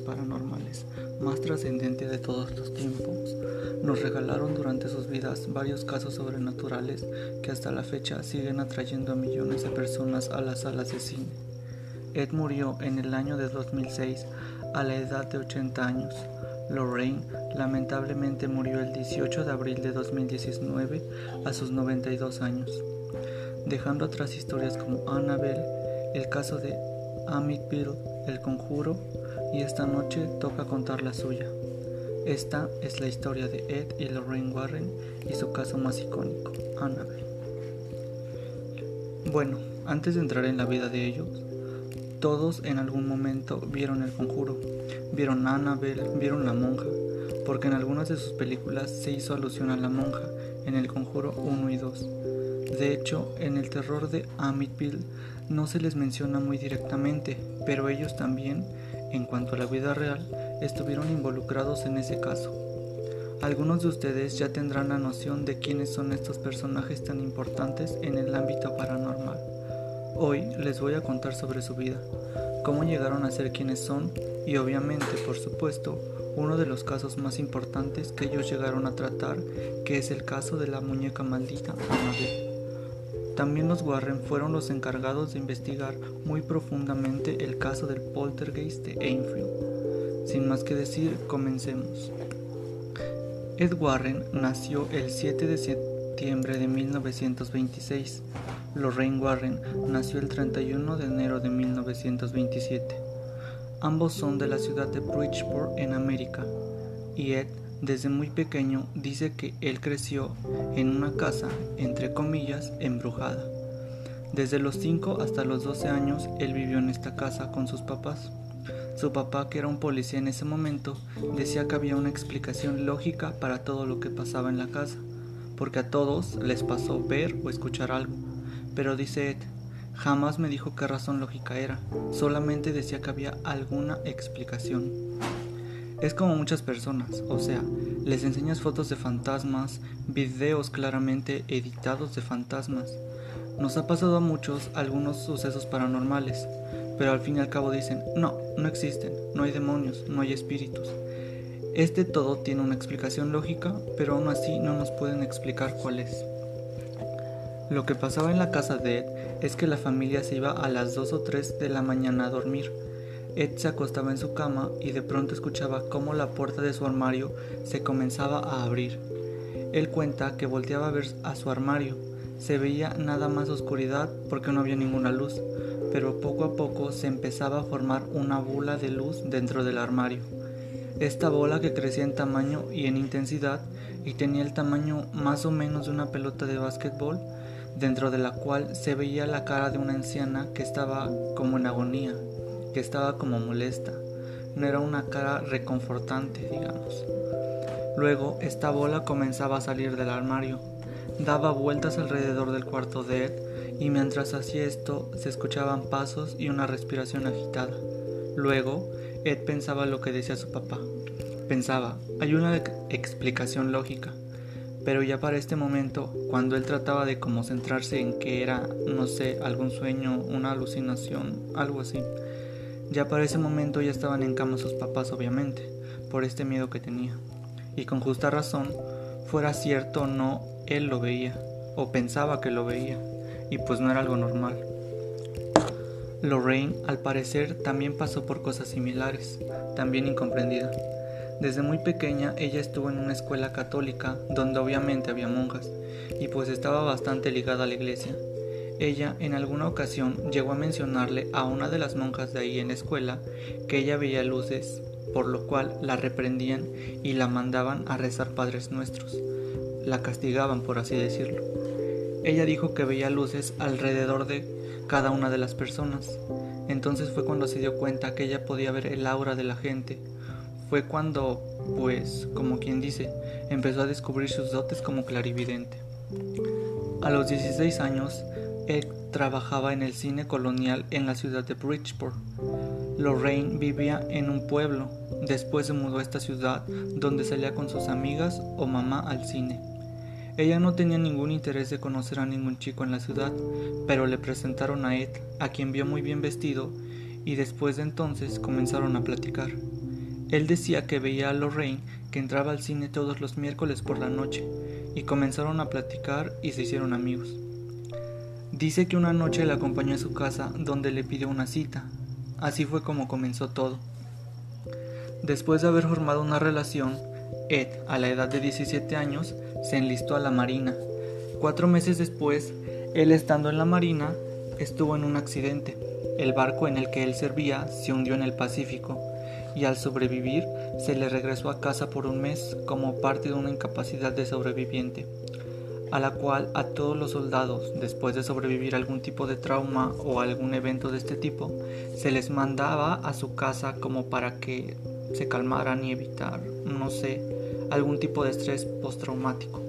paranormales más trascendente de todos los tiempos, nos regalaron durante sus vidas varios casos sobrenaturales que hasta la fecha siguen atrayendo a millones de personas a las salas de cine. Ed murió en el año de 2006 a la edad de 80 años. Lorraine lamentablemente murió el 18 de abril de 2019 a sus 92 años, dejando atrás historias como Annabelle, el caso de Amityville, El Conjuro y esta noche toca contar la suya. Esta es la historia de Ed y Lorraine Warren y su caso más icónico, Annabelle. Bueno, antes de entrar en la vida de ellos, todos en algún momento vieron el conjuro, vieron a Annabelle, vieron la monja, porque en algunas de sus películas se hizo alusión a la monja en el conjuro 1 y 2. De hecho, en el terror de Amityville no se les menciona muy directamente, pero ellos también, en cuanto a la vida real, estuvieron involucrados en ese caso. Algunos de ustedes ya tendrán la noción de quiénes son estos personajes tan importantes en el ámbito paranormal. Hoy les voy a contar sobre su vida, cómo llegaron a ser quienes son y obviamente, por supuesto, uno de los casos más importantes que ellos llegaron a tratar, que es el caso de la muñeca maldita Annabelle. También los Warren fueron los encargados de investigar muy profundamente el caso del poltergeist de Enfield. Sin más que decir, comencemos. Ed Warren nació el 7 de septiembre de 1926 Lorraine Warren nació el 31 de enero de 1927. Ambos son de la ciudad de Bridgeport en América, y Ed desde muy pequeño dice que él creció en una casa, entre comillas, embrujada. Desde los 5 hasta los 12 años él vivió en esta casa con sus papás. Su papá, que era un policía en ese momento, decía que había una explicación lógica para todo lo que pasaba en la casa, porque a todos les pasó ver o escuchar algo pero dice Ed, jamás me dijo qué razón lógica era, solamente decía que había alguna explicación. Es como muchas personas, o sea, les enseñas fotos de fantasmas, videos claramente editados de fantasmas. Nos ha pasado a muchos algunos sucesos paranormales, pero al fin y al cabo dicen, no, no existen, no hay demonios, no hay espíritus. Este todo tiene una explicación lógica, pero aún así no nos pueden explicar cuál es. Lo que pasaba en la casa de Ed es que la familia se iba a las 2 o 3 de la mañana a dormir. Ed se acostaba en su cama y de pronto escuchaba cómo la puerta de su armario se comenzaba a abrir. Él cuenta que volteaba a ver a su armario. Se veía nada más oscuridad porque no había ninguna luz, pero poco a poco se empezaba a formar una bola de luz dentro del armario. Esta bola que crecía en tamaño y en intensidad y tenía el tamaño más o menos de una pelota de básquetbol, dentro de la cual se veía la cara de una anciana que estaba como en agonía, que estaba como molesta. No era una cara reconfortante, digamos. Luego esta bola comenzaba a salir del armario, daba vueltas alrededor del cuarto de Ed y mientras hacía esto se escuchaban pasos y una respiración agitada. Luego Ed pensaba lo que decía su papá. Pensaba, hay una explicación lógica. Pero ya para este momento, cuando él trataba de como centrarse en que era, no sé, algún sueño, una alucinación, algo así, ya para ese momento ya estaban en cama sus papás, obviamente, por este miedo que tenía. Y con justa razón, fuera cierto no, él lo veía, o pensaba que lo veía, y pues no era algo normal. Lorraine, al parecer, también pasó por cosas similares, también incomprendida. Desde muy pequeña ella estuvo en una escuela católica donde obviamente había monjas y pues estaba bastante ligada a la iglesia. Ella en alguna ocasión llegó a mencionarle a una de las monjas de ahí en la escuela que ella veía luces, por lo cual la reprendían y la mandaban a rezar Padres Nuestros. La castigaban, por así decirlo. Ella dijo que veía luces alrededor de cada una de las personas. Entonces fue cuando se dio cuenta que ella podía ver el aura de la gente, fue cuando, pues, como quien dice, empezó a descubrir sus dotes como clarividente. A los 16 años, Ed trabajaba en el cine colonial en la ciudad de Bridgeport. Lorraine vivía en un pueblo, después se mudó a esta ciudad donde salía con sus amigas o mamá al cine. Ella no tenía ningún interés de conocer a ningún chico en la ciudad, pero le presentaron a Ed, a quien vio muy bien vestido, y después de entonces comenzaron a platicar. Él decía que veía a Lorraine que entraba al cine todos los miércoles por la noche, y comenzaron a platicar y se hicieron amigos. Dice que una noche la acompañó a su casa donde le pidió una cita. Así fue como comenzó todo. Después de haber formado una relación, Ed, a la edad de 17 años, se enlistó a la Marina. Cuatro meses después, él estando en la Marina, estuvo en un accidente. El barco en el que él servía se hundió en el Pacífico y al sobrevivir se le regresó a casa por un mes como parte de una incapacidad de sobreviviente a la cual a todos los soldados, después de sobrevivir algún tipo de trauma o algún evento de este tipo, se les mandaba a su casa como para que se calmaran y evitar, no sé, algún tipo de estrés postraumático.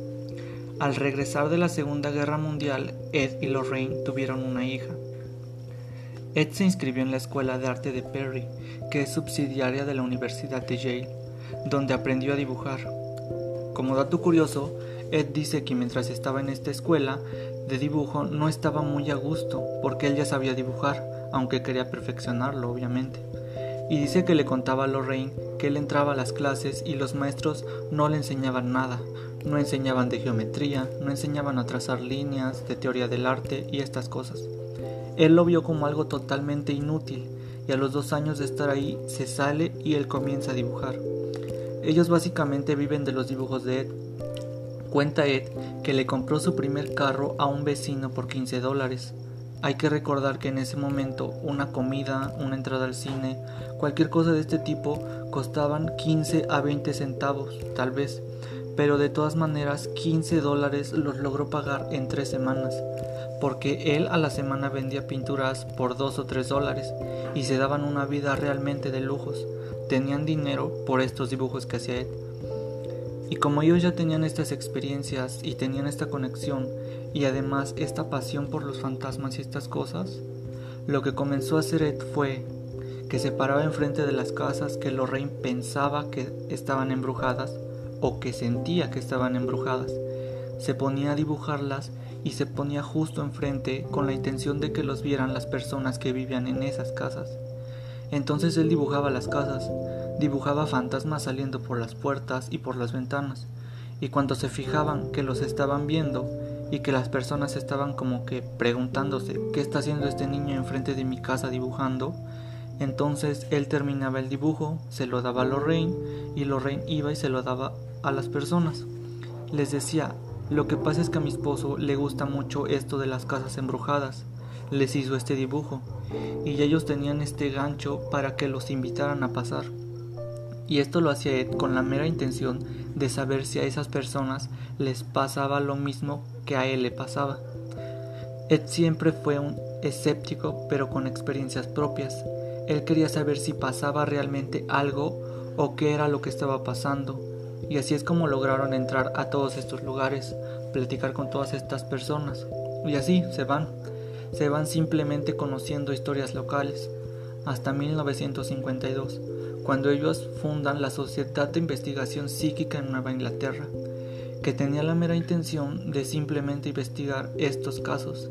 Al regresar de la Segunda Guerra Mundial, Ed y Lorraine tuvieron una hija. Ed se inscribió en la Escuela de Arte de Perry, que es subsidiaria de la Universidad de Yale, donde aprendió a dibujar. Como dato curioso, Ed dice que mientras estaba en esta escuela de dibujo no estaba muy a gusto porque él ya sabía dibujar, aunque quería perfeccionarlo obviamente. Y dice que le contaba a Lorraine que él entraba a las clases y los maestros no le enseñaban nada, no enseñaban de geometría, no enseñaban a trazar líneas, de teoría del arte y estas cosas. Él lo vio como algo totalmente inútil y a los dos años de estar ahí se sale y él comienza a dibujar. Ellos básicamente viven de los dibujos de Ed, Cuenta Ed que le compró su primer carro a un vecino por 15 dólares. Hay que recordar que en ese momento una comida, una entrada al cine, cualquier cosa de este tipo costaban 15 a 20 centavos, tal vez, pero de todas maneras 15 dólares los logró pagar en tres semanas, porque él a la semana vendía pinturas por 2 o 3 dólares y se daban una vida realmente de lujos. Tenían dinero por estos dibujos que hacía Ed. Y como ellos ya tenían estas experiencias y tenían esta conexión y además esta pasión por los fantasmas y estas cosas, lo que comenzó a hacer Ed fue que se paraba enfrente de las casas que Lorraine pensaba que estaban embrujadas o que sentía que estaban embrujadas. Se ponía a dibujarlas y se ponía justo enfrente con la intención de que los vieran las personas que vivían en esas casas. Entonces él dibujaba las casas, dibujaba fantasmas saliendo por las puertas y por las ventanas, y cuando se fijaban que los estaban viendo y que las personas estaban como que preguntándose qué está haciendo este niño enfrente de mi casa dibujando, entonces él terminaba el dibujo, se lo daba a Lorraine y Lorraine iba y se lo daba a las personas. Les decía, lo que pasa es que a mi esposo le gusta mucho esto de las casas embrujadas. Les hizo este dibujo y ellos tenían este gancho para que los invitaran a pasar y esto lo hacía Ed con la mera intención de saber si a esas personas les pasaba lo mismo que a él le pasaba. Ed siempre fue un escéptico pero con experiencias propias. Él quería saber si pasaba realmente algo o qué era lo que estaba pasando. Y así es como lograron entrar a todos estos lugares, platicar con todas estas personas. Y así se van. Se van simplemente conociendo historias locales. Hasta 1952 cuando ellos fundan la Sociedad de Investigación Psíquica en Nueva Inglaterra, que tenía la mera intención de simplemente investigar estos casos.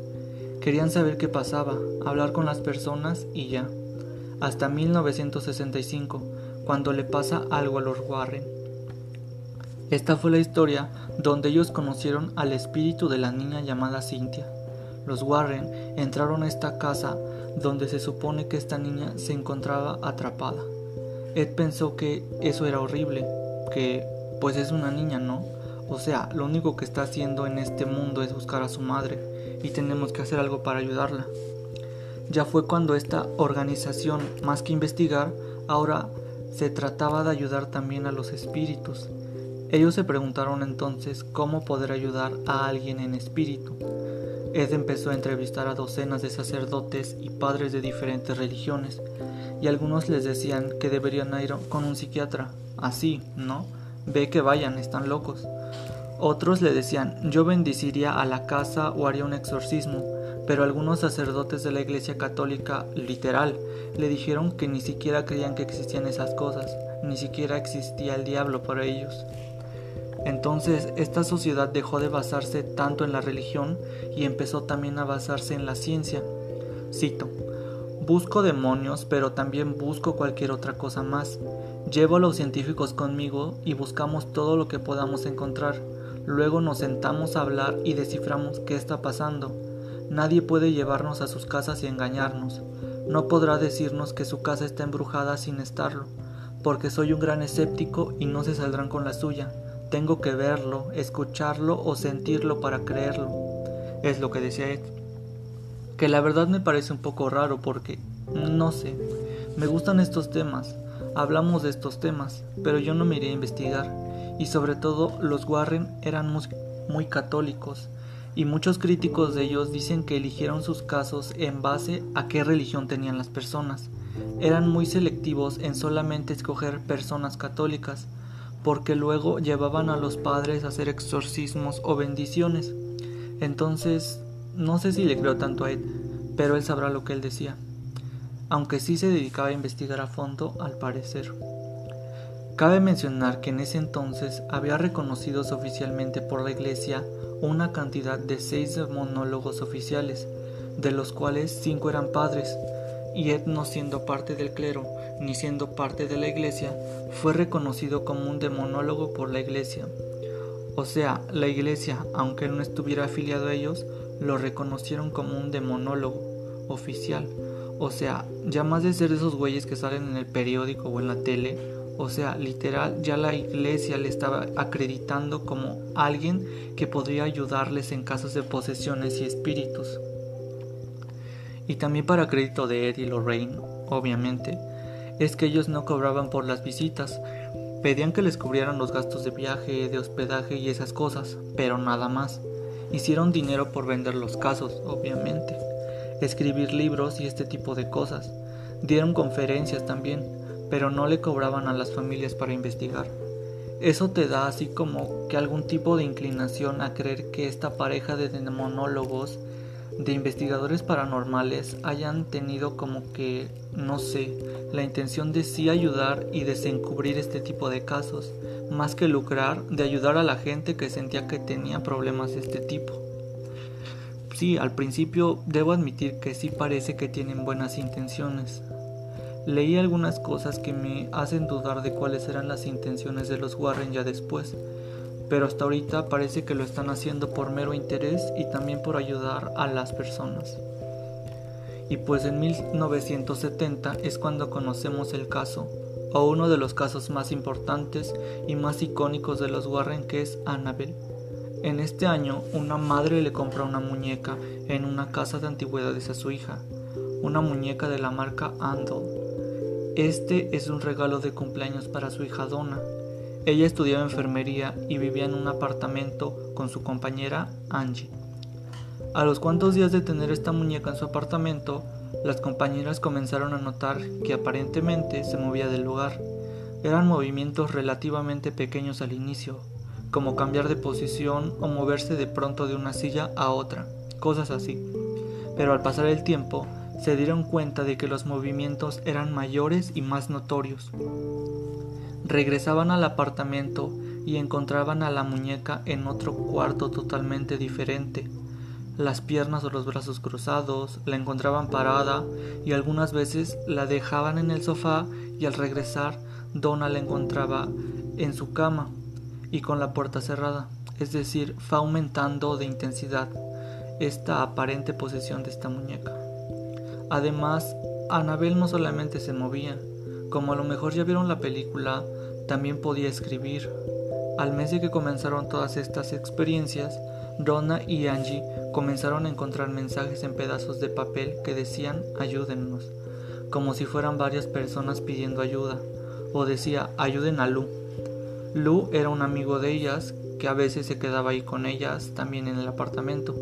Querían saber qué pasaba, hablar con las personas y ya. Hasta 1965, cuando le pasa algo a los Warren. Esta fue la historia donde ellos conocieron al espíritu de la niña llamada Cynthia. Los Warren entraron a esta casa donde se supone que esta niña se encontraba atrapada. Ed pensó que eso era horrible, que pues es una niña, ¿no? O sea, lo único que está haciendo en este mundo es buscar a su madre y tenemos que hacer algo para ayudarla. Ya fue cuando esta organización, más que investigar, ahora se trataba de ayudar también a los espíritus. Ellos se preguntaron entonces cómo poder ayudar a alguien en espíritu. Ed empezó a entrevistar a docenas de sacerdotes y padres de diferentes religiones, y algunos les decían que deberían ir con un psiquiatra. Así, ¿no? Ve que vayan, están locos. Otros le decían, yo bendiciría a la casa o haría un exorcismo, pero algunos sacerdotes de la Iglesia Católica, literal, le dijeron que ni siquiera creían que existían esas cosas, ni siquiera existía el diablo para ellos. Entonces esta sociedad dejó de basarse tanto en la religión y empezó también a basarse en la ciencia. Cito, Busco demonios, pero también busco cualquier otra cosa más. Llevo a los científicos conmigo y buscamos todo lo que podamos encontrar. Luego nos sentamos a hablar y desciframos qué está pasando. Nadie puede llevarnos a sus casas y engañarnos. No podrá decirnos que su casa está embrujada sin estarlo, porque soy un gran escéptico y no se saldrán con la suya. Tengo que verlo, escucharlo o sentirlo para creerlo. Es lo que decía Ed. Que la verdad me parece un poco raro porque, no sé, me gustan estos temas, hablamos de estos temas, pero yo no me iré a investigar. Y sobre todo los Warren eran muy, católicos y muchos críticos de ellos dicen que eligieron sus casos en base a qué religión tenían las personas. Eran muy selectivos en solamente escoger personas católicas, porque luego llevaban a los padres a hacer exorcismos o bendiciones. Entonces, no sé si le creo tanto a él, pero él sabrá lo que él decía. Aunque sí se dedicaba a investigar a fondo, al parecer. Cabe mencionar que en ese entonces había reconocidos oficialmente por la Iglesia una cantidad de seis monólogos oficiales, de los cuales cinco eran padres, y Ed no siendo parte del clero ni siendo parte de la iglesia, fue reconocido como un demonólogo por la iglesia. O sea, la iglesia, aunque no estuviera afiliado a ellos, lo reconocieron como un demonólogo oficial. O sea, ya más de ser esos güeyes que salen en el periódico o en la tele, o sea, literal, ya la iglesia le estaba acreditando como alguien que podría ayudarles en casos de posesiones y espíritus. Y también para crédito de Ed y Lorraine, obviamente, es que ellos no cobraban por las visitas, pedían que les cubrieran los gastos de viaje, de hospedaje y esas cosas, pero nada más. Hicieron dinero por vender los casos, obviamente, escribir libros y este tipo de cosas. Dieron conferencias también, pero no le cobraban a las familias para investigar. Eso te da así como que algún tipo de inclinación a creer que esta pareja de demonólogos de investigadores paranormales hayan tenido como que, no sé, la intención de sí ayudar y desencubrir este tipo de casos, más que lucrar de ayudar a la gente que sentía que tenía problemas de este tipo. Sí, al principio debo admitir que sí parece que tienen buenas intenciones. Leí algunas cosas que me hacen dudar de cuáles eran las intenciones de los Warren ya después, pero hasta ahorita parece que lo están haciendo por mero interés y también por ayudar a las personas. Y pues en 1970 es cuando conocemos el caso, o uno de los casos más importantes y más icónicos de los Warren que es Annabelle. En este año, una madre le compra una muñeca en una casa de antigüedades a su hija, una muñeca de la marca Andal. Este es un regalo de cumpleaños para su hija Donna, ella estudiaba enfermería y vivía en un apartamento con su compañera Angie. A los cuantos días de tener esta muñeca en su apartamento, las compañeras comenzaron a notar que aparentemente se movía del lugar. Eran movimientos relativamente pequeños al inicio, como cambiar de posición o moverse de pronto de una silla a otra, cosas así. Pero al pasar el tiempo, se dieron cuenta de que los movimientos eran mayores y más notorios. Regresaban al apartamento y encontraban a la muñeca en otro cuarto totalmente diferente. Las piernas o los brazos cruzados, la encontraban parada y algunas veces la dejaban en el sofá y al regresar Donna la encontraba en su cama y con la puerta cerrada. Es decir, fue aumentando de intensidad esta aparente posesión de esta muñeca. Además, Anabel no solamente se movía, como a lo mejor ya vieron la película, también podía escribir. Al mes de que comenzaron todas estas experiencias, Donna y Angie comenzaron a encontrar mensajes en pedazos de papel que decían ayúdennos, como si fueran varias personas pidiendo ayuda, o decía ayuden a Lu. Lu era un amigo de ellas que a veces se quedaba ahí con ellas también en el apartamento.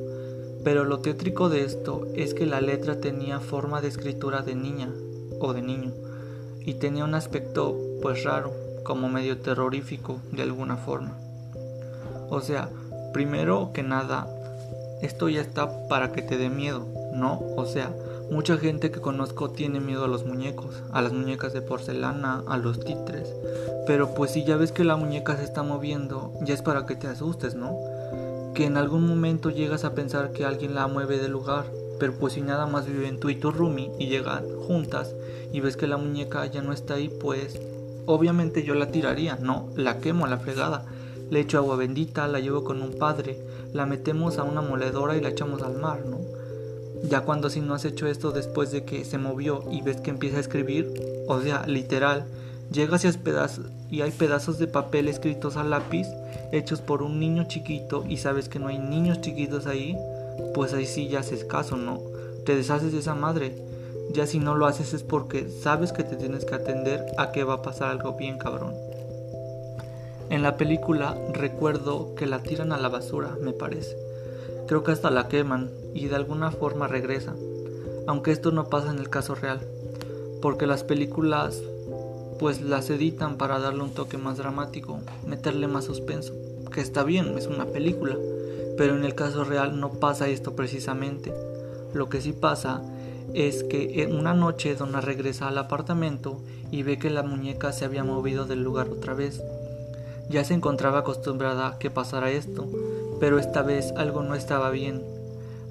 Pero lo tétrico de esto es que la letra tenía forma de escritura de niña o de niño y tenía un aspecto pues raro, como medio terrorífico de alguna forma. O sea, primero que nada, esto ya está para que te dé miedo, ¿no? O sea, mucha gente que conozco tiene miedo a los muñecos, a las muñecas de porcelana, a los títeres. Pero pues si ya ves que la muñeca se está moviendo, ya es para que te asustes, ¿no? Que en algún momento llegas a pensar que alguien la mueve del lugar, pero pues si nada más viven tú y tu Rumi y llegan juntas y ves que la muñeca ya no está ahí, pues obviamente yo la tiraría, no, la quemo a la fregada. Le echo agua bendita, la llevo con un padre, la metemos a una moledora y la echamos al mar, ¿no? Ya cuando si no has hecho esto después de que se movió y ves que empieza a escribir, o sea, literal, llegas y, pedazos, y hay pedazos de papel escritos a lápiz hechos por un niño chiquito y sabes que no hay niños chiquitos ahí, pues ahí sí ya haces caso, ¿no? Te deshaces de esa madre. Ya si no lo haces es porque sabes que te tienes que atender a que va a pasar algo bien cabrón. En la película recuerdo que la tiran a la basura, me parece. Creo que hasta la queman y de alguna forma regresa. Aunque esto no pasa en el caso real. Porque las películas pues las editan para darle un toque más dramático, meterle más suspenso. Que está bien, es una película. Pero en el caso real no pasa esto precisamente. Lo que sí pasa es que una noche Donna regresa al apartamento y ve que la muñeca se había movido del lugar otra vez. Ya se encontraba acostumbrada a que pasara esto, pero esta vez algo no estaba bien.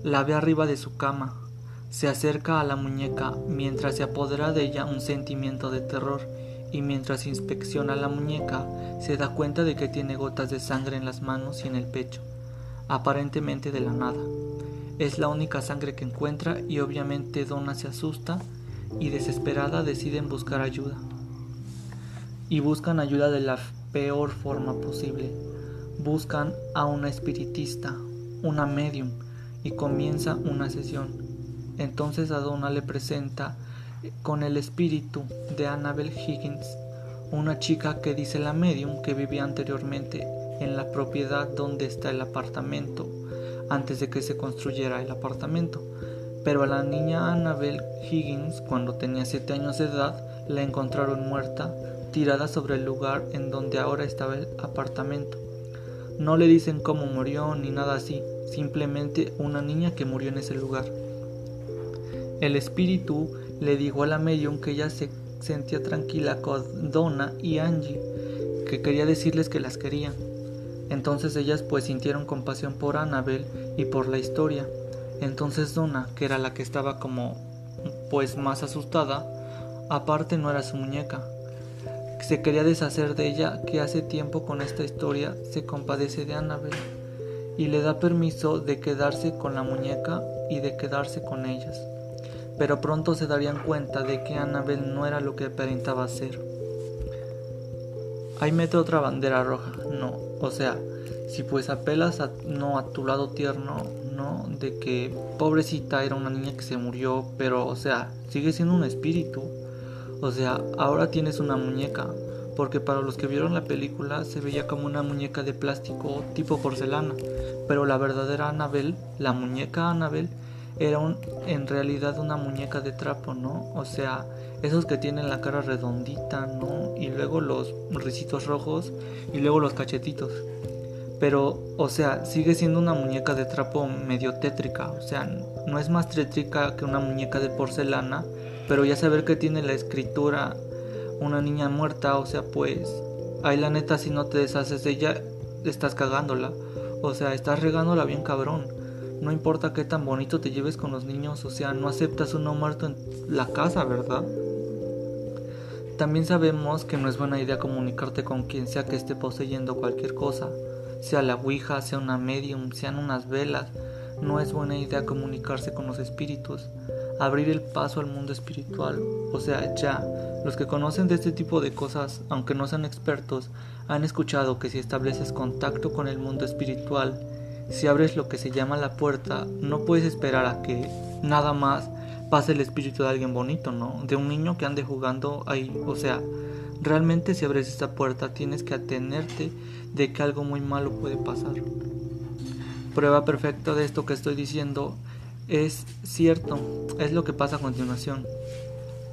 La ve arriba de su cama. Se acerca a la muñeca mientras se apodera de ella un sentimiento de terror y mientras inspecciona la muñeca se da cuenta de que tiene gotas de sangre en las manos y en el pecho, aparentemente de la nada. Es la única sangre que encuentra y obviamente Donna se asusta y desesperada deciden buscar ayuda. Y buscan ayuda de la peor forma posible. Buscan a una espiritista, una medium, y comienza una sesión. Entonces Adona le presenta con el espíritu de Annabel Higgins, una chica que dice la medium que vivía anteriormente en la propiedad donde está el apartamento, antes de que se construyera el apartamento. Pero a la niña Annabel Higgins, cuando tenía 7 años de edad, la encontraron muerta tirada sobre el lugar en donde ahora estaba el apartamento. No le dicen cómo murió ni nada así, simplemente una niña que murió en ese lugar. El espíritu le dijo a la medium que ella se sentía tranquila con Donna y Angie, que quería decirles que las quería. Entonces ellas pues sintieron compasión por Annabel y por la historia. Entonces Donna, que era la que estaba como pues más asustada, aparte no era su muñeca, se quería deshacer de ella que hace tiempo con esta historia se compadece de Annabel y le da permiso de quedarse con la muñeca y de quedarse con ellas. Pero pronto se darían cuenta de que Annabel no era lo que aparentaba ser. Ahí mete otra bandera roja, no, o sea, si pues apelas a, no a tu lado tierno, no, de que pobrecita era una niña que se murió, pero o sea, sigue siendo un espíritu. O sea, ahora tienes una muñeca, porque para los que vieron la película se veía como una muñeca de plástico tipo porcelana, pero la verdadera Annabel, la muñeca Annabel, era un, en realidad una muñeca de trapo, ¿no? O sea, esos que tienen la cara redondita, ¿no? Y luego los risitos rojos y luego los cachetitos. Pero, o sea, sigue siendo una muñeca de trapo medio tétrica, o sea, no es más tétrica que una muñeca de porcelana, pero ya saber que tiene la escritura una niña muerta, o sea, pues ahí la neta si no te deshaces de ella, estás cagándola. O sea, estás regándola bien cabrón. No importa qué tan bonito te lleves con los niños, o sea, no aceptas uno muerto en la casa, ¿verdad? También sabemos que no es buena idea comunicarte con quien sea que esté poseyendo cualquier cosa, sea la Ouija, sea una medium, sean unas velas. No es buena idea comunicarse con los espíritus abrir el paso al mundo espiritual. O sea, ya, los que conocen de este tipo de cosas, aunque no sean expertos, han escuchado que si estableces contacto con el mundo espiritual, si abres lo que se llama la puerta, no puedes esperar a que nada más pase el espíritu de alguien bonito, ¿no? De un niño que ande jugando ahí. O sea, realmente si abres esta puerta tienes que atenerte de que algo muy malo puede pasar. Prueba perfecta de esto que estoy diciendo es cierto, es lo que pasa a continuación.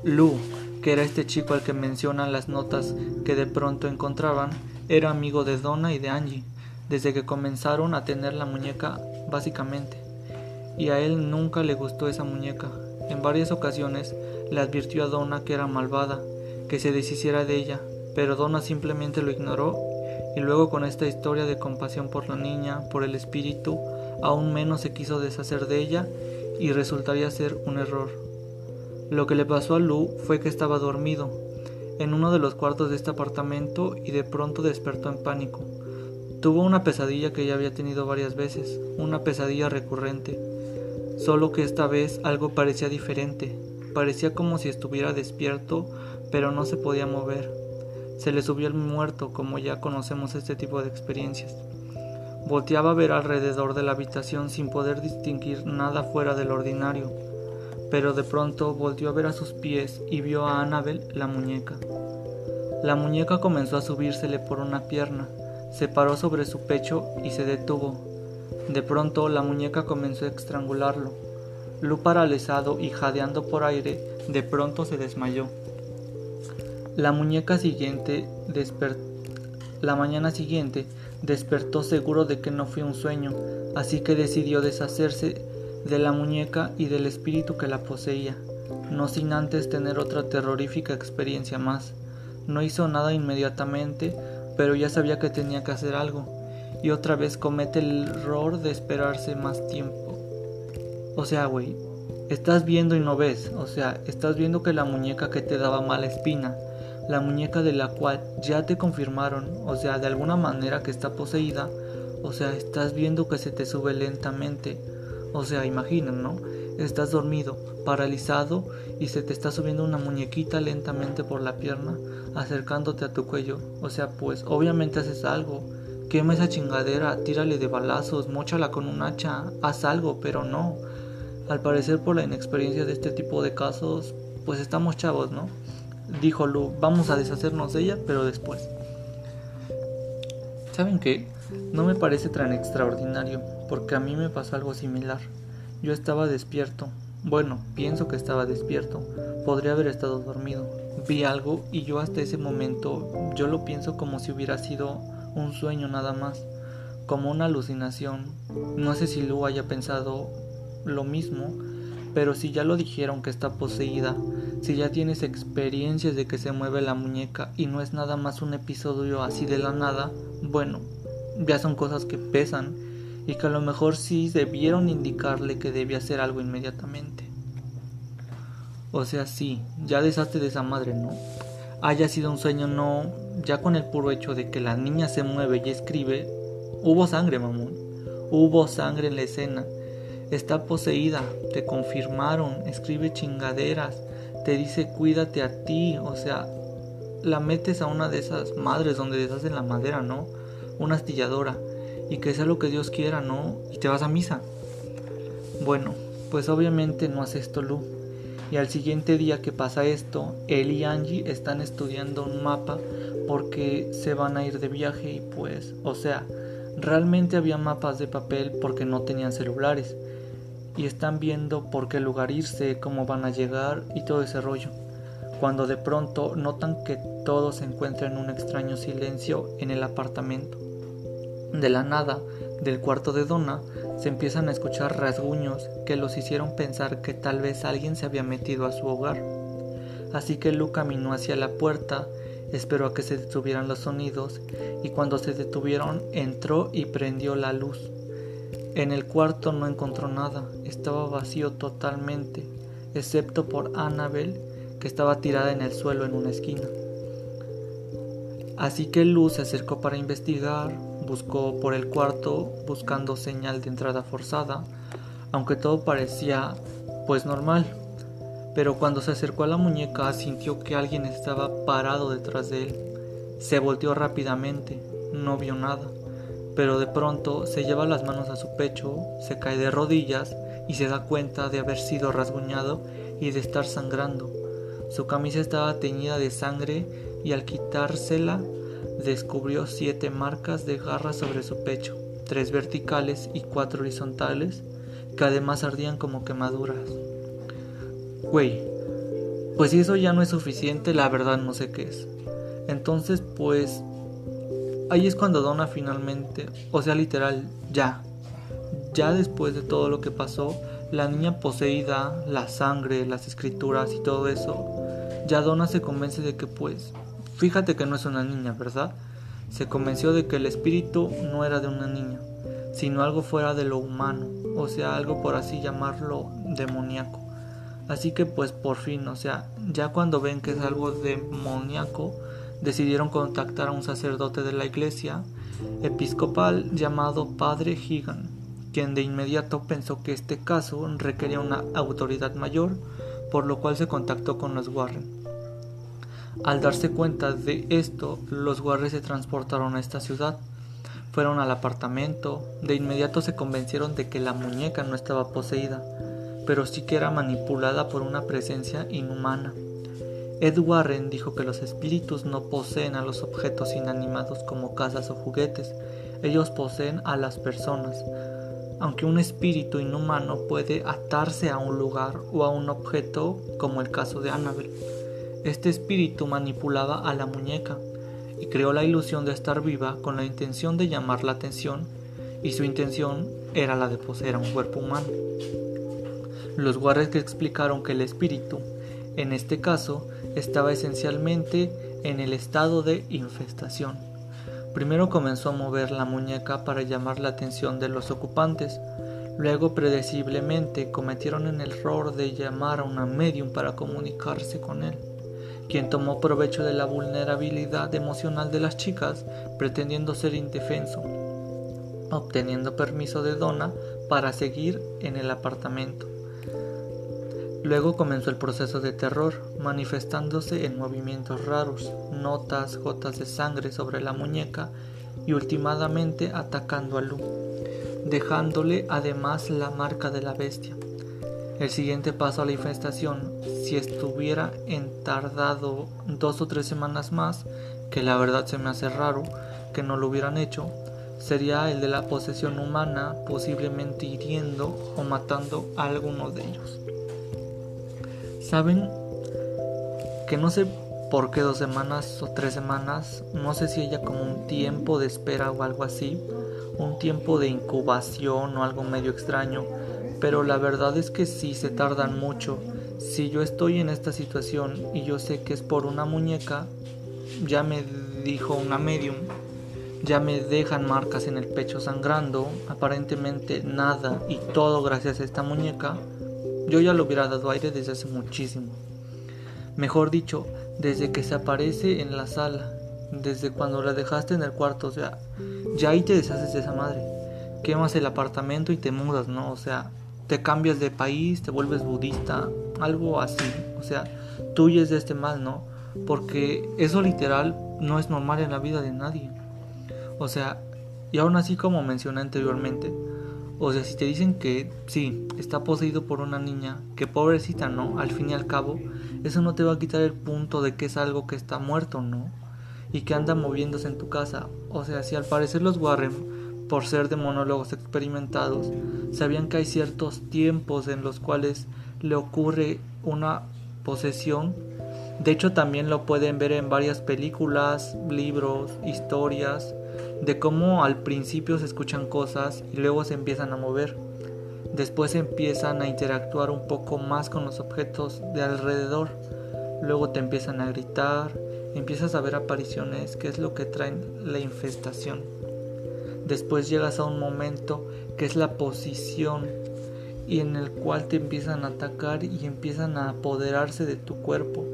Lu, que era este chico al que mencionan las notas que de pronto encontraban, era amigo de Donna y de Angie, desde que comenzaron a tener la muñeca básicamente. Y a él nunca le gustó esa muñeca. En varias ocasiones le advirtió a Donna que era malvada, que se deshiciera de ella, pero Donna simplemente lo ignoró y luego con esta historia de compasión por la niña, por el espíritu, aún menos se quiso deshacer de ella y resultaría ser un error. Lo que le pasó a Lu fue que estaba dormido en uno de los cuartos de este apartamento y de pronto despertó en pánico. Tuvo una pesadilla que ya había tenido varias veces, una pesadilla recurrente, solo que esta vez algo parecía diferente, parecía como si estuviera despierto pero no se podía mover. Se le subió el muerto, como ya conocemos este tipo de experiencias. Volteaba a ver alrededor de la habitación sin poder distinguir nada fuera del ordinario, pero de pronto volvió a ver a sus pies y vio a Annabel, la muñeca. La muñeca comenzó a subírsele por una pierna, se paró sobre su pecho y se detuvo. De pronto la muñeca comenzó a estrangularlo. Lu paralizado y jadeando por aire, de pronto se desmayó. La muñeca siguiente La mañana siguiente despertó seguro de que no fue un sueño, así que decidió deshacerse de la muñeca y del espíritu que la poseía, no sin antes tener otra terrorífica experiencia más. No hizo nada inmediatamente, pero ya sabía que tenía que hacer algo, y otra vez comete el error de esperarse más tiempo. O sea, güey, estás viendo y no ves, o sea, estás viendo que la muñeca que te daba mala espina, la muñeca de la cual ya te confirmaron, o sea, de alguna manera que está poseída, o sea, estás viendo que se te sube lentamente, o sea, imagina, ¿no? Estás dormido, paralizado y se te está subiendo una muñequita lentamente por la pierna, acercándote a tu cuello, o sea, pues obviamente haces algo, quema esa chingadera, tírale de balazos, mochala con un hacha, haz algo, pero no. Al parecer por la inexperiencia de este tipo de casos, pues estamos chavos, ¿no? dijo Lu, vamos a deshacernos de ella, pero después. ¿Saben qué? No me parece tan extraordinario, porque a mí me pasó algo similar. Yo estaba despierto. Bueno, pienso que estaba despierto. Podría haber estado dormido. Vi algo y yo hasta ese momento yo lo pienso como si hubiera sido un sueño nada más, como una alucinación. No sé si Lu haya pensado lo mismo, pero si ya lo dijeron que está poseída, si ya tienes experiencias de que se mueve la muñeca y no es nada más un episodio así de la nada, bueno, ya son cosas que pesan y que a lo mejor sí debieron indicarle que debía hacer algo inmediatamente. O sea, sí, ya deshazte de esa madre, ¿no? Haya sido un sueño, no, ya con el puro hecho de que la niña se mueve y escribe, hubo sangre, mamón. Hubo sangre en la escena Está poseída, te confirmaron, escribe chingaderas, te dice cuídate a ti, o sea, la metes a una de esas madres donde deshacen la madera, ¿no? Una astilladora, y que sea lo que Dios quiera, ¿no? Y te vas a misa. Bueno, pues obviamente no hace esto Lu. Y al siguiente día que pasa esto, él y Angie están estudiando un mapa porque se van a ir de viaje y pues, o sea, realmente había mapas de papel porque no tenían celulares y están viendo por qué lugar irse, cómo van a llegar y todo ese rollo. Cuando de pronto notan que todo se encuentra en un extraño silencio en el apartamento. De la nada, del cuarto de Donna, se empiezan a escuchar rasguños que los hicieron pensar que tal vez alguien se había metido a su hogar. Así que Lu caminó hacia la puerta, esperó a que se detuvieran los sonidos y cuando se detuvieron entró y prendió la luz. En el cuarto no encontró nada, estaba vacío totalmente, excepto por Annabel, que estaba tirada en el suelo en una esquina. Así que Luz se acercó para investigar, buscó por el cuarto buscando señal de entrada forzada, aunque todo parecía pues normal. Pero cuando se acercó a la muñeca sintió que alguien estaba parado detrás de él. Se volteó rápidamente, no vio nada pero de pronto se lleva las manos a su pecho, se cae de rodillas y se da cuenta de haber sido rasguñado y de estar sangrando. Su camisa estaba teñida de sangre y al quitársela descubrió siete marcas de garras sobre su pecho. tres verticales y cuatro horizontales, que además ardían como quemaduras. Güey, pues si eso ya no es suficiente, la verdad no sé qué es. Entonces, pues, ahí es cuando Donna finalmente, o sea, literal, ya, ya después de todo lo que pasó, la niña poseída, la sangre, las escrituras y todo eso, ya Donna se convence de que pues, fíjate que no es una niña, ¿verdad? Se convenció de que el espíritu no era de una niña, sino algo fuera de lo humano, o sea, algo por así llamarlo demoníaco. Así que pues por fin, o sea, ya cuando ven que es algo demoníaco, decidieron contactar a un sacerdote de la iglesia episcopal llamado Padre Higan, quien de inmediato pensó que este caso requería una autoridad mayor, por lo cual se contactó con los Warren. Al darse cuenta de esto, los Warren se transportaron a esta ciudad. Fueron al apartamento, de inmediato se convencieron de que la muñeca no estaba poseída, pero sí que era manipulada por una presencia inhumana. Ed Warren dijo que los espíritus no poseen a los objetos inanimados como casas o juguetes, ellos poseen a las personas, aunque un espíritu inhumano puede atarse a un lugar o a un objeto, como el caso de Annabel. Este espíritu manipulaba a la muñeca y creó la ilusión de estar viva con la intención de llamar la atención y su intención era la de poseer a un cuerpo humano. Los guardias que explicaron que el espíritu, en este caso, estaba esencialmente en el estado de infestación Primero comenzó a mover la muñeca para llamar la atención de los ocupantes. Luego, predeciblemente, cometieron el error de llamar a una medium para comunicarse con él, quien tomó provecho de la vulnerabilidad emocional de las chicas, pretendiendo ser indefenso, obteniendo permiso de Donna para seguir en el apartamento. Luego comenzó el proceso de terror, manifestándose en movimientos raros, notas, gotas de sangre sobre la muñeca y ultimadamente atacando a Lu, dejándole además la marca de la bestia. El siguiente paso a la infestación, si estuviera entardado dos o tres semanas más, que la verdad se me hace raro que no lo hubieran hecho, sería el de la posesión humana, posiblemente hiriendo o matando a alguno de ellos. Saben que no sé por qué dos semanas o tres semanas, no sé si ella como un tiempo de espera o algo así, un tiempo de incubación o algo medio extraño, pero la verdad es que sí se tardan mucho. Si yo estoy en esta situación y yo sé que es por una muñeca, ya me dijo una medium, ya me dejan marcas en el pecho sangrando, aparentemente nada y todo gracias a esta muñeca, yo ya lo hubiera dado aire desde hace muchísimo. Mejor dicho, desde que se aparece en la sala, desde cuando la dejaste en el cuarto, o sea, ya ahí te deshaces de esa madre. Quemas el apartamento y te mudas, ¿no? O sea, te cambias de país, te vuelves budista, algo así. O sea, tuyes de este mal, ¿no? Porque eso literal no es normal en la vida de nadie. O sea, y aún así como mencioné anteriormente, o sea, si te dicen que sí, está poseído por una niña, que pobrecita, ¿no? Al fin y al cabo, eso no te va a quitar el punto de que es algo que está muerto, ¿no? Y que anda moviéndose en tu casa. O sea, si al parecer los Warren, por ser de monólogos experimentados, sabían que hay ciertos tiempos en los cuales le ocurre una posesión, de hecho también lo pueden ver en varias películas, libros, historias, de cómo al principio se escuchan cosas y luego se empiezan a mover. Después empiezan a interactuar un poco más con los objetos de alrededor. Luego te empiezan a gritar, empiezas a ver apariciones, que es lo que traen la infestación. Después llegas a un momento que es la posición y en el cual te empiezan a atacar y empiezan a apoderarse de tu cuerpo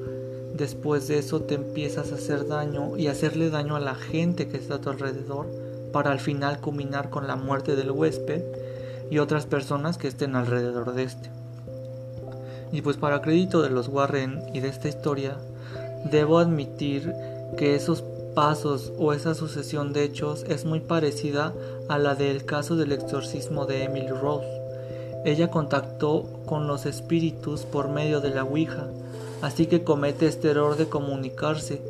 Después de eso te empiezas a hacer daño y hacerle daño a la gente que está a tu alrededor para al final culminar con la muerte del huésped y otras personas que estén alrededor de este. Y pues para crédito de los Warren y de esta historia, debo admitir que esos pasos o esa sucesión de hechos es muy parecida a la del caso del exorcismo de Emily Rose. Ella contactó con los espíritus por medio de la Ouija así que comete este error de comunicarse,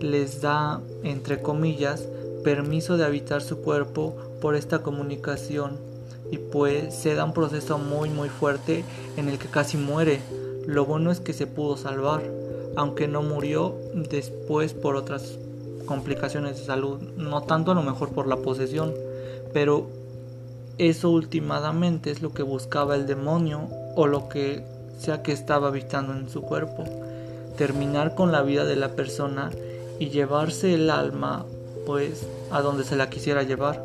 les da, entre comillas, permiso de habitar su cuerpo por esta comunicación y pues se da un proceso muy muy fuerte en el que casi muere. Lo bueno es que se pudo salvar, aunque no murió después por otras complicaciones de salud, no tanto a lo mejor por la posesión, pero eso últimamente es lo que buscaba el demonio o lo que sea que estaba habitando en su cuerpo, terminar con la vida de la persona y llevarse el alma pues a donde se la quisiera llevar.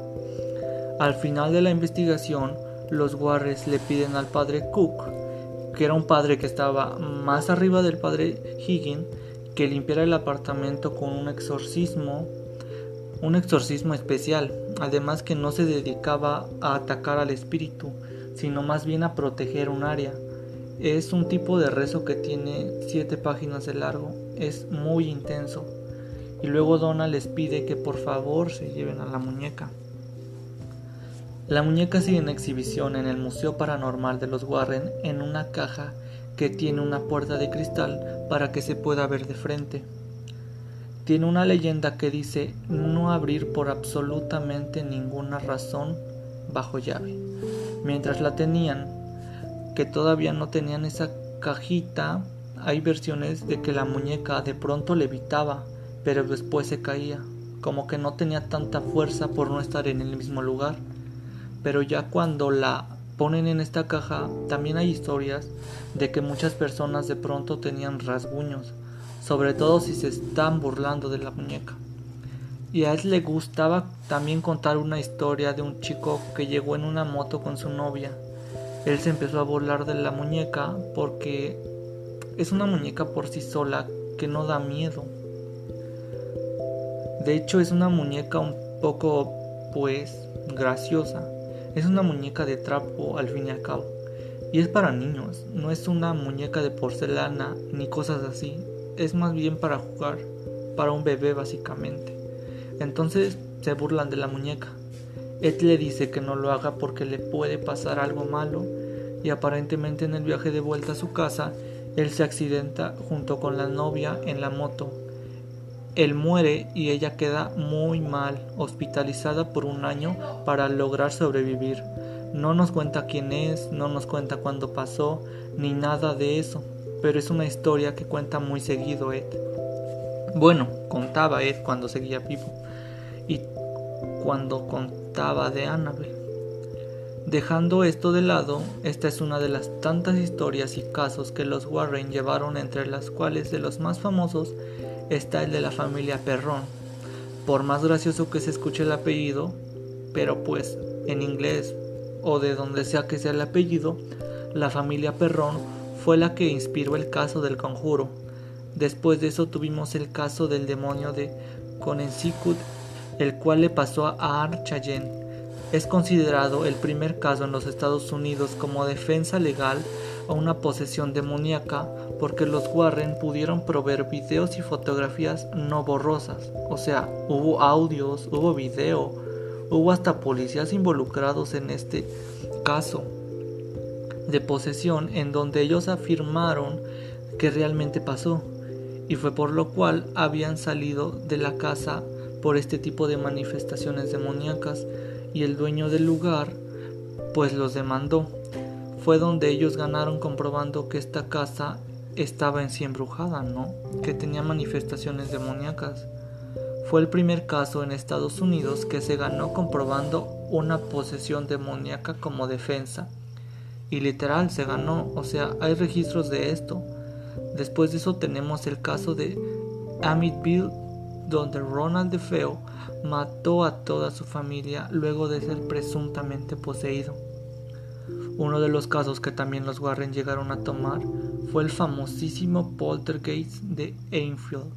Al final de la investigación, los Warres le piden al padre Cook, que era un padre que estaba más arriba del padre Higgin, que limpiara el apartamento con un exorcismo, un exorcismo especial, además que no se dedicaba a atacar al espíritu, sino más bien a proteger un área. Es un tipo de rezo que tiene siete páginas de largo, es muy intenso. Y luego Donna les pide que por favor se lleven a la muñeca. La muñeca sigue en exhibición en el Museo Paranormal de los Warren en una caja que tiene una puerta de cristal para que se pueda ver de frente. Tiene una leyenda que dice no abrir por absolutamente ninguna razón bajo llave. Mientras la tenían, que todavía no tenían esa cajita, hay versiones de que la muñeca de pronto levitaba, pero después se caía, como que no tenía tanta fuerza por no estar en el mismo lugar. Pero ya cuando la ponen en esta caja también hay historias de que muchas personas de pronto tenían rasguños, sobre todo si se están burlando de la muñeca. Y a él le gustaba también contar una historia de un chico que llegó en una moto con su novia. Él se empezó a burlar de la muñeca porque es una muñeca por sí sola que no da miedo. De hecho es una muñeca un poco pues graciosa es una muñeca de trapo al fin y al cabo. Y es para niños, no es una muñeca de porcelana ni cosas así. Es más bien para jugar, para un bebé básicamente. Entonces se burlan de la muñeca. Ed le dice que no lo haga porque le puede pasar algo malo y aparentemente en el viaje de vuelta a su casa él se accidenta junto con la novia en la moto él muere y ella queda muy mal, hospitalizada por un año para lograr sobrevivir. No nos cuenta quién es, no nos cuenta cuándo pasó, ni nada de eso, pero es una historia que cuenta muy seguido Ed. Bueno, contaba Ed cuando seguía vivo y cuando contaba de Annabel. Dejando esto de lado, esta es una de las tantas historias y casos que los Warren llevaron entre las cuales de los más famosos está el de la familia Perrón. Por más gracioso que se escuche el apellido, pero pues en inglés o de donde sea que sea el apellido, la familia Perrón fue la que inspiró el caso del conjuro. Después de eso tuvimos el caso del demonio de Conensicut, el cual le pasó a Ar Es considerado el primer caso en los Estados Unidos como defensa legal a una posesión demoníaca porque los Warren pudieron proveer videos y fotografías no borrosas. O sea, hubo audios, hubo video, hubo hasta policías involucrados en este caso de posesión en donde ellos afirmaron que realmente pasó y fue por lo cual habían salido de la casa por este tipo de manifestaciones demoníacas y el dueño del lugar pues los demandó. Fue donde ellos ganaron comprobando que esta casa estaba en sí embrujada, ¿no? Que tenía manifestaciones demoníacas. Fue el primer caso en Estados Unidos que se ganó comprobando una posesión demoníaca como defensa. Y literal se ganó, o sea, hay registros de esto. Después de eso tenemos el caso de Amityville, donde Ronald DeFeo mató a toda su familia luego de ser presuntamente poseído. Uno de los casos que también los Warren llegaron a tomar fue el famosísimo poltergeist de Enfield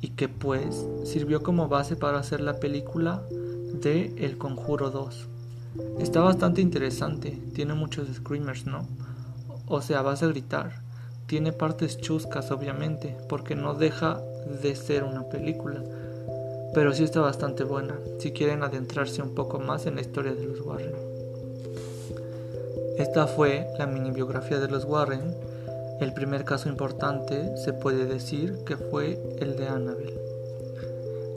y que pues sirvió como base para hacer la película de El Conjuro 2. Está bastante interesante, tiene muchos screamers, ¿no? O sea, vas a gritar. Tiene partes chuscas, obviamente, porque no deja de ser una película. Pero sí está bastante buena, si quieren adentrarse un poco más en la historia de los Warren. Esta fue la mini biografía de los Warren el primer caso importante se puede decir que fue el de Annabel.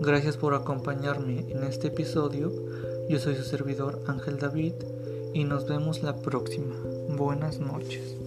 Gracias por acompañarme en este episodio. Yo soy su servidor Ángel David y nos vemos la próxima. Buenas noches.